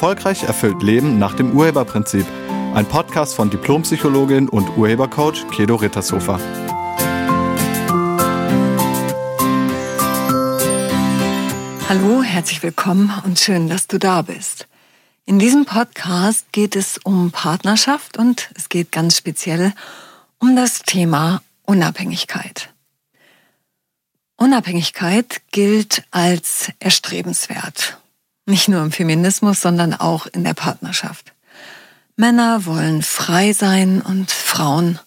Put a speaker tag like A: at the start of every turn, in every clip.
A: Erfolgreich erfüllt Leben nach dem Urheberprinzip. Ein Podcast von Diplompsychologin und Urhebercoach Kedo Rittershofer.
B: Hallo, herzlich willkommen und schön, dass du da bist. In diesem Podcast geht es um Partnerschaft und es geht ganz speziell um das Thema Unabhängigkeit. Unabhängigkeit gilt als erstrebenswert. Nicht nur im Feminismus, sondern auch in der Partnerschaft. Männer wollen frei sein und Frauen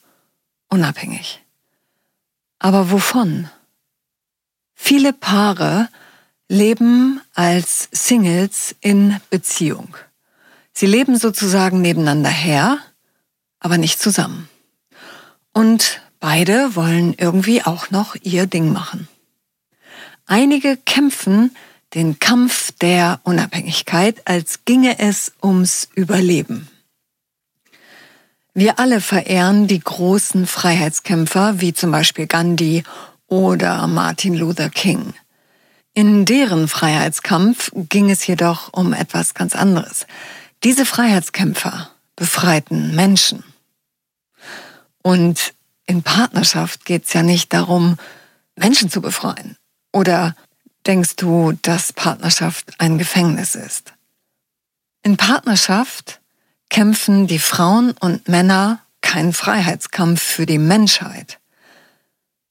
B: unabhängig. Aber wovon? Viele Paare leben als Singles in Beziehung. Sie leben sozusagen nebeneinander her, aber nicht zusammen. Und beide wollen irgendwie auch noch ihr Ding machen. Einige kämpfen den Kampf der Unabhängigkeit, als ginge es ums Überleben. Wir alle verehren die großen Freiheitskämpfer wie zum Beispiel Gandhi oder Martin Luther King. In deren Freiheitskampf ging es jedoch um etwas ganz anderes. Diese Freiheitskämpfer befreiten Menschen. Und in Partnerschaft geht es ja nicht darum, Menschen zu befreien. Oder denkst du, dass Partnerschaft ein Gefängnis ist? In Partnerschaft kämpfen die Frauen und Männer keinen Freiheitskampf für die Menschheit.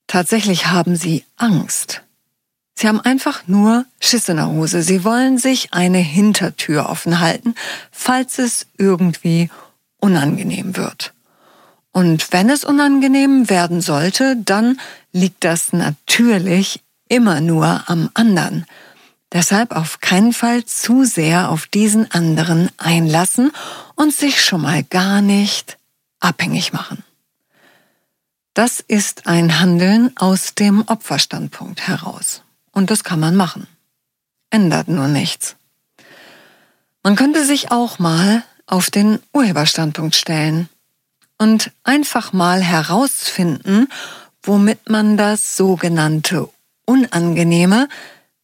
B: Tatsächlich haben sie Angst. Sie haben einfach nur Schiss in der Hose. Sie wollen sich eine Hintertür offen halten, falls es irgendwie unangenehm wird. Und wenn es unangenehm werden sollte, dann liegt das natürlich immer nur am anderen. Deshalb auf keinen Fall zu sehr auf diesen anderen einlassen und sich schon mal gar nicht abhängig machen. Das ist ein Handeln aus dem Opferstandpunkt heraus. Und das kann man machen. Ändert nur nichts. Man könnte sich auch mal auf den Urheberstandpunkt stellen und einfach mal herausfinden, womit man das sogenannte Unangenehme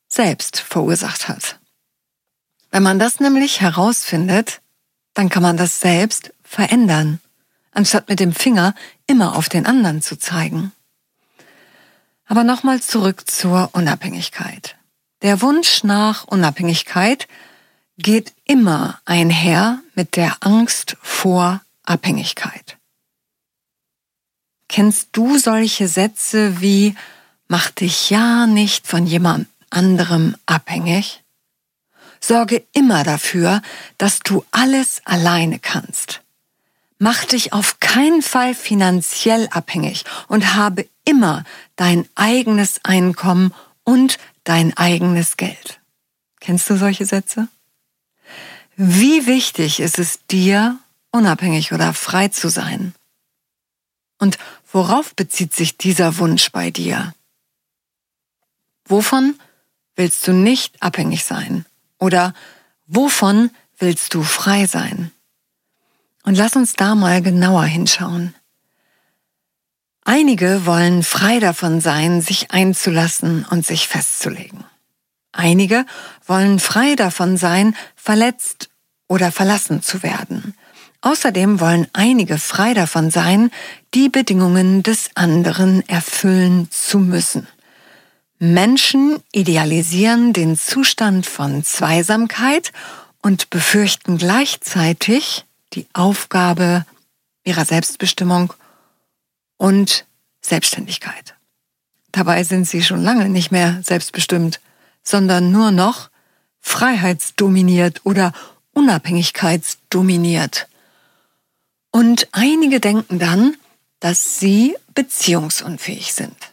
B: selbst verursacht hat. Wenn man das nämlich herausfindet, dann kann man das selbst verändern, anstatt mit dem Finger immer auf den anderen zu zeigen. Aber nochmal zurück zur Unabhängigkeit. Der Wunsch nach Unabhängigkeit geht immer einher mit der Angst vor Abhängigkeit. Kennst du solche Sätze wie Mach dich ja nicht von jemand anderem abhängig. Sorge immer dafür, dass du alles alleine kannst. Mach dich auf keinen Fall finanziell abhängig und habe immer dein eigenes Einkommen und dein eigenes Geld. Kennst du solche Sätze? Wie wichtig ist es dir, unabhängig oder frei zu sein? Und worauf bezieht sich dieser Wunsch bei dir? Wovon willst du nicht abhängig sein? Oder wovon willst du frei sein? Und lass uns da mal genauer hinschauen. Einige wollen frei davon sein, sich einzulassen und sich festzulegen. Einige wollen frei davon sein, verletzt oder verlassen zu werden. Außerdem wollen einige frei davon sein, die Bedingungen des anderen erfüllen zu müssen. Menschen idealisieren den Zustand von Zweisamkeit und befürchten gleichzeitig die Aufgabe ihrer Selbstbestimmung und Selbstständigkeit. Dabei sind sie schon lange nicht mehr selbstbestimmt, sondern nur noch freiheitsdominiert oder unabhängigkeitsdominiert. Und einige denken dann, dass sie beziehungsunfähig sind.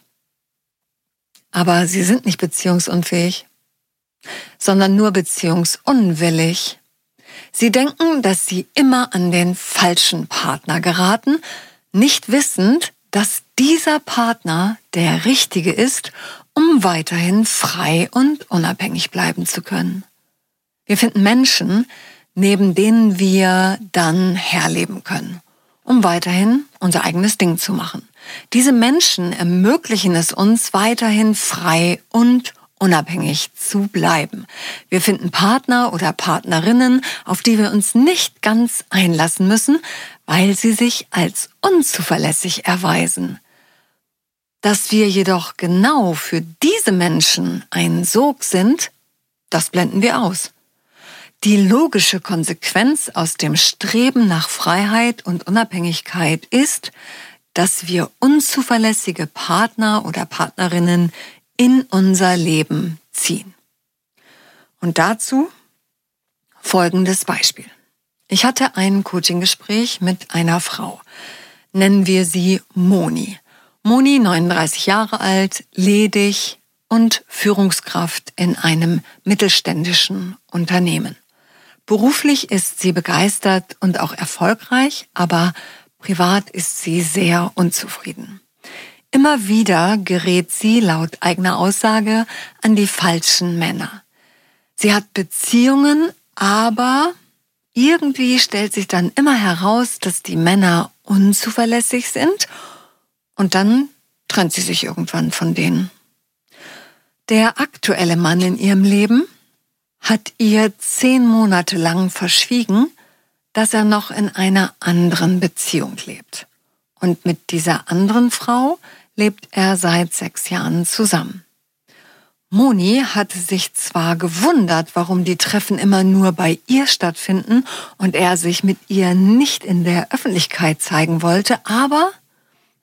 B: Aber sie sind nicht beziehungsunfähig, sondern nur beziehungsunwillig. Sie denken, dass sie immer an den falschen Partner geraten, nicht wissend, dass dieser Partner der richtige ist, um weiterhin frei und unabhängig bleiben zu können. Wir finden Menschen, neben denen wir dann herleben können, um weiterhin unser eigenes Ding zu machen. Diese Menschen ermöglichen es uns, weiterhin frei und unabhängig zu bleiben. Wir finden Partner oder Partnerinnen, auf die wir uns nicht ganz einlassen müssen, weil sie sich als unzuverlässig erweisen. Dass wir jedoch genau für diese Menschen ein Sog sind, das blenden wir aus. Die logische Konsequenz aus dem Streben nach Freiheit und Unabhängigkeit ist, dass wir unzuverlässige Partner oder Partnerinnen in unser Leben ziehen. Und dazu folgendes Beispiel. Ich hatte ein Coaching-Gespräch mit einer Frau. Nennen wir sie Moni. Moni, 39 Jahre alt, ledig und Führungskraft in einem mittelständischen Unternehmen. Beruflich ist sie begeistert und auch erfolgreich, aber privat ist sie sehr unzufrieden. Immer wieder gerät sie laut eigener Aussage an die falschen Männer. Sie hat Beziehungen, aber irgendwie stellt sich dann immer heraus, dass die Männer unzuverlässig sind und dann trennt sie sich irgendwann von denen. Der aktuelle Mann in ihrem Leben hat ihr zehn Monate lang verschwiegen, dass er noch in einer anderen Beziehung lebt. Und mit dieser anderen Frau lebt er seit sechs Jahren zusammen. Moni hatte sich zwar gewundert, warum die Treffen immer nur bei ihr stattfinden und er sich mit ihr nicht in der Öffentlichkeit zeigen wollte, aber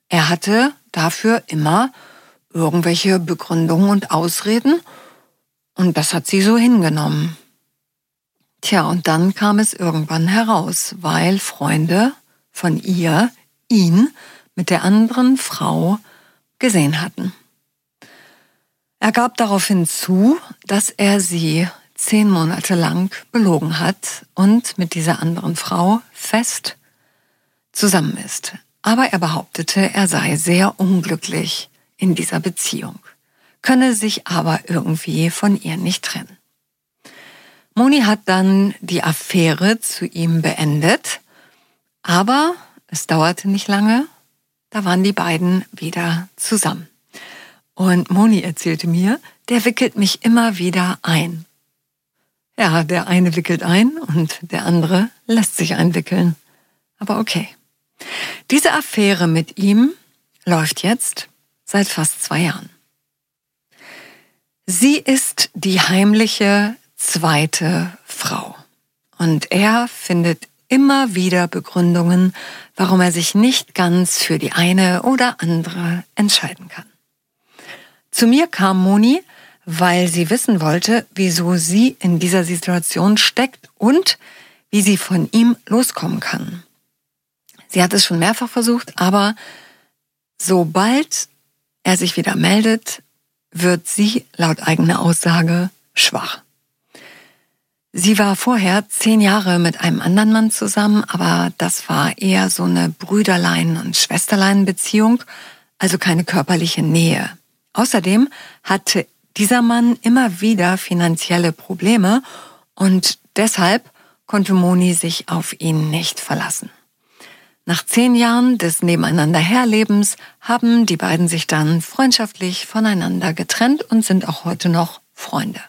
B: er hatte dafür immer irgendwelche Begründungen und Ausreden und das hat sie so hingenommen. Tja, und dann kam es irgendwann heraus, weil Freunde von ihr ihn mit der anderen Frau gesehen hatten. Er gab daraufhin zu, dass er sie zehn Monate lang belogen hat und mit dieser anderen Frau fest zusammen ist. Aber er behauptete, er sei sehr unglücklich in dieser Beziehung, könne sich aber irgendwie von ihr nicht trennen. Moni hat dann die Affäre zu ihm beendet, aber es dauerte nicht lange da waren die beiden wieder zusammen. Und Moni erzählte mir, der wickelt mich immer wieder ein. Ja, der eine wickelt ein und der andere lässt sich einwickeln. Aber okay. Diese Affäre mit ihm läuft jetzt seit fast zwei Jahren. Sie ist die heimliche zweite Frau. Und er findet immer wieder Begründungen, warum er sich nicht ganz für die eine oder andere entscheiden kann. Zu mir kam Moni, weil sie wissen wollte, wieso sie in dieser Situation steckt und wie sie von ihm loskommen kann. Sie hat es schon mehrfach versucht, aber sobald er sich wieder meldet, wird sie laut eigener Aussage schwach. Sie war vorher zehn Jahre mit einem anderen Mann zusammen, aber das war eher so eine Brüderlein- und Schwesterlein-Beziehung, also keine körperliche Nähe. Außerdem hatte dieser Mann immer wieder finanzielle Probleme und deshalb konnte Moni sich auf ihn nicht verlassen. Nach zehn Jahren des Nebeneinanderherlebens haben die beiden sich dann freundschaftlich voneinander getrennt und sind auch heute noch Freunde.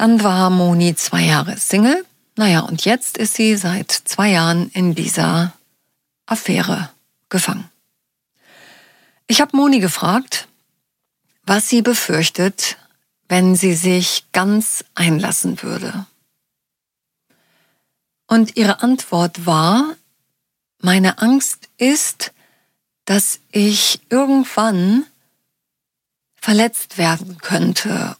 B: Dann war Moni zwei Jahre Single. Naja, und jetzt ist sie seit zwei Jahren in dieser Affäre gefangen. Ich habe Moni gefragt, was sie befürchtet, wenn sie sich ganz einlassen würde. Und ihre Antwort war, meine Angst ist, dass ich irgendwann verletzt werden könnte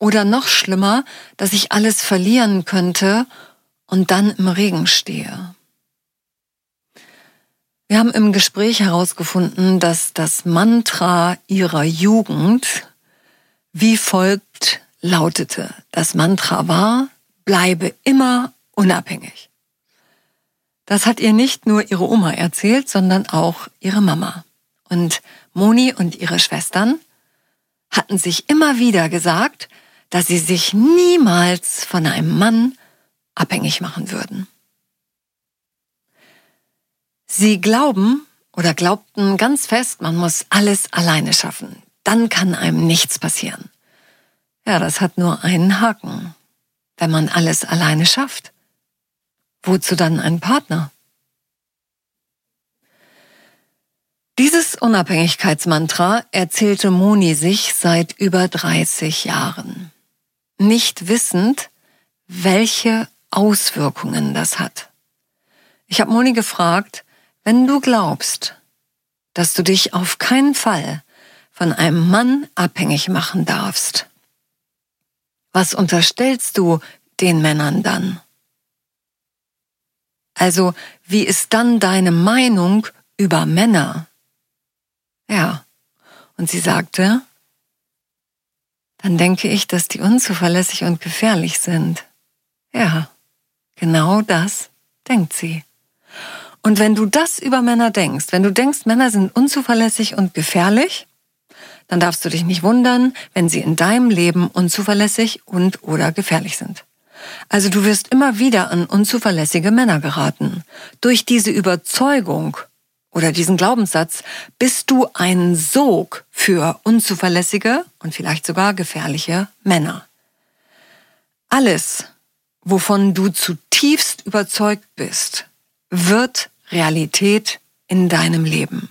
B: oder noch schlimmer, dass ich alles verlieren könnte und dann im Regen stehe. Wir haben im Gespräch herausgefunden, dass das Mantra ihrer Jugend wie folgt lautete. Das Mantra war, bleibe immer unabhängig. Das hat ihr nicht nur ihre Oma erzählt, sondern auch ihre Mama. Und Moni und ihre Schwestern hatten sich immer wieder gesagt, dass sie sich niemals von einem Mann abhängig machen würden. Sie glauben oder glaubten ganz fest, man muss alles alleine schaffen. dann kann einem nichts passieren. Ja, das hat nur einen Haken. Wenn man alles alleine schafft, wozu dann ein Partner? Dieses Unabhängigkeitsmantra erzählte Moni sich seit über 30 Jahren, nicht wissend, welche Auswirkungen das hat. Ich habe Moni gefragt, wenn du glaubst, dass du dich auf keinen Fall von einem Mann abhängig machen darfst, was unterstellst du den Männern dann? Also, wie ist dann deine Meinung über Männer? Ja. Und sie sagte, dann denke ich, dass die unzuverlässig und gefährlich sind. Ja, genau das denkt sie. Und wenn du das über Männer denkst, wenn du denkst, Männer sind unzuverlässig und gefährlich, dann darfst du dich nicht wundern, wenn sie in deinem Leben unzuverlässig und oder gefährlich sind. Also du wirst immer wieder an unzuverlässige Männer geraten. Durch diese Überzeugung oder diesen Glaubenssatz bist du ein Sog für unzuverlässige und vielleicht sogar gefährliche Männer. Alles, wovon du zutiefst überzeugt bist, wird Realität in deinem Leben.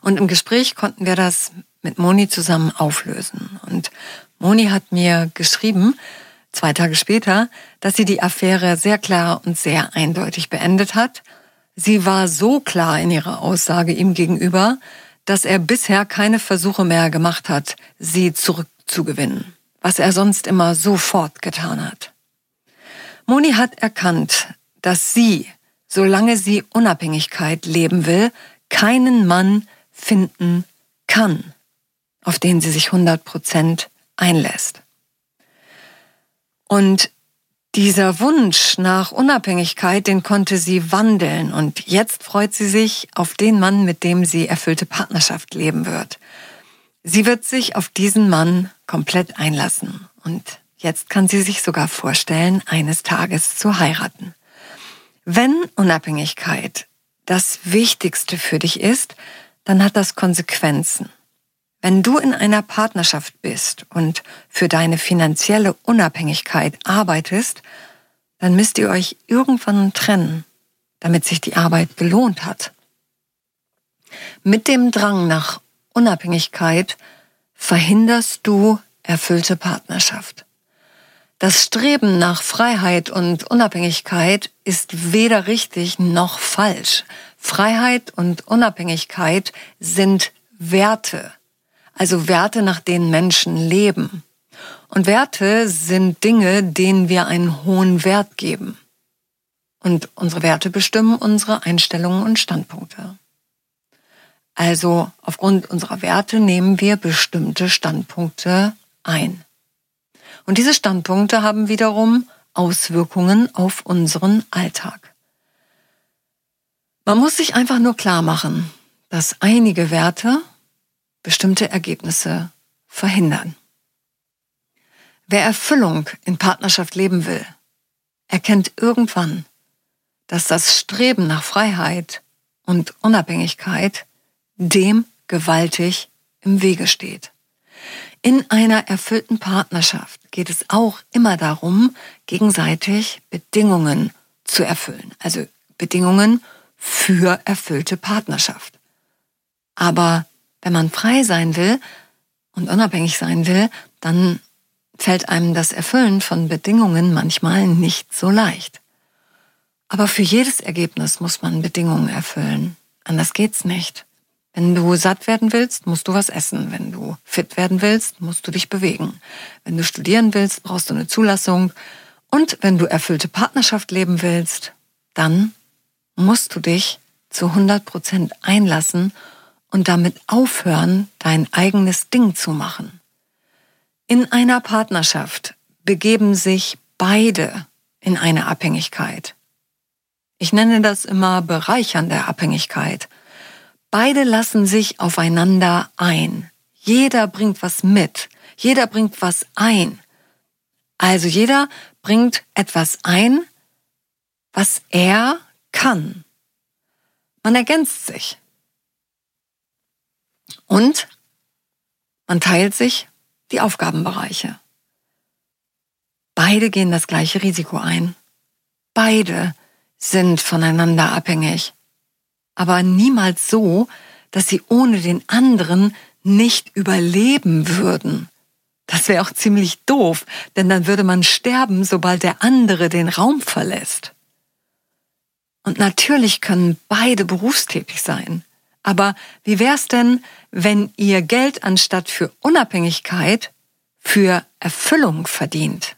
B: Und im Gespräch konnten wir das mit Moni zusammen auflösen. Und Moni hat mir geschrieben, zwei Tage später, dass sie die Affäre sehr klar und sehr eindeutig beendet hat Sie war so klar in ihrer Aussage ihm gegenüber, dass er bisher keine Versuche mehr gemacht hat, sie zurückzugewinnen, was er sonst immer sofort getan hat. Moni hat erkannt, dass sie, solange sie Unabhängigkeit leben will, keinen Mann finden kann, auf den sie sich 100 Prozent einlässt. Und dieser Wunsch nach Unabhängigkeit, den konnte sie wandeln und jetzt freut sie sich auf den Mann, mit dem sie erfüllte Partnerschaft leben wird. Sie wird sich auf diesen Mann komplett einlassen und jetzt kann sie sich sogar vorstellen, eines Tages zu heiraten. Wenn Unabhängigkeit das Wichtigste für dich ist, dann hat das Konsequenzen. Wenn du in einer Partnerschaft bist und für deine finanzielle Unabhängigkeit arbeitest, dann müsst ihr euch irgendwann trennen, damit sich die Arbeit gelohnt hat. Mit dem Drang nach Unabhängigkeit verhinderst du erfüllte Partnerschaft. Das Streben nach Freiheit und Unabhängigkeit ist weder richtig noch falsch. Freiheit und Unabhängigkeit sind Werte, also Werte, nach denen Menschen leben. Und Werte sind Dinge, denen wir einen hohen Wert geben. Und unsere Werte bestimmen unsere Einstellungen und Standpunkte. Also aufgrund unserer Werte nehmen wir bestimmte Standpunkte ein. Und diese Standpunkte haben wiederum Auswirkungen auf unseren Alltag. Man muss sich einfach nur klar machen, dass einige Werte bestimmte Ergebnisse verhindern. Wer Erfüllung in Partnerschaft leben will, erkennt irgendwann, dass das Streben nach Freiheit und Unabhängigkeit dem gewaltig im Wege steht. In einer erfüllten Partnerschaft geht es auch immer darum, gegenseitig Bedingungen zu erfüllen, also Bedingungen für erfüllte Partnerschaft. Aber wenn man frei sein will und unabhängig sein will, dann fällt einem das Erfüllen von Bedingungen manchmal nicht so leicht. Aber für jedes Ergebnis muss man Bedingungen erfüllen. Anders geht's nicht. Wenn du satt werden willst, musst du was essen. Wenn du fit werden willst, musst du dich bewegen. Wenn du studieren willst, brauchst du eine Zulassung. Und wenn du erfüllte Partnerschaft leben willst, dann musst du dich zu 100 Prozent einlassen und damit aufhören, dein eigenes Ding zu machen. In einer Partnerschaft begeben sich beide in eine Abhängigkeit. Ich nenne das immer bereichernde Abhängigkeit. Beide lassen sich aufeinander ein. Jeder bringt was mit. Jeder bringt was ein. Also jeder bringt etwas ein, was er kann. Man ergänzt sich. Und Man teilt sich die Aufgabenbereiche. Beide gehen das gleiche Risiko ein. Beide sind voneinander abhängig. Aber niemals so, dass sie ohne den anderen nicht überleben würden. Das wäre auch ziemlich doof, denn dann würde man sterben, sobald der andere den Raum verlässt. Und natürlich können beide berufstätig sein. Aber wie wär's denn, wenn ihr Geld anstatt für Unabhängigkeit für Erfüllung verdient?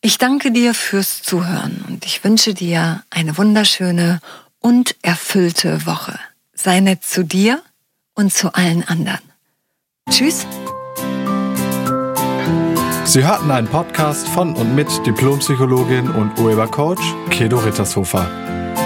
B: Ich danke dir fürs Zuhören und ich wünsche dir eine wunderschöne und erfüllte Woche. Sei nett zu dir und zu allen anderen. Tschüss.
A: Sie hörten einen Podcast von und mit Diplompsychologin und Urhebercoach Kedo Rittershofer.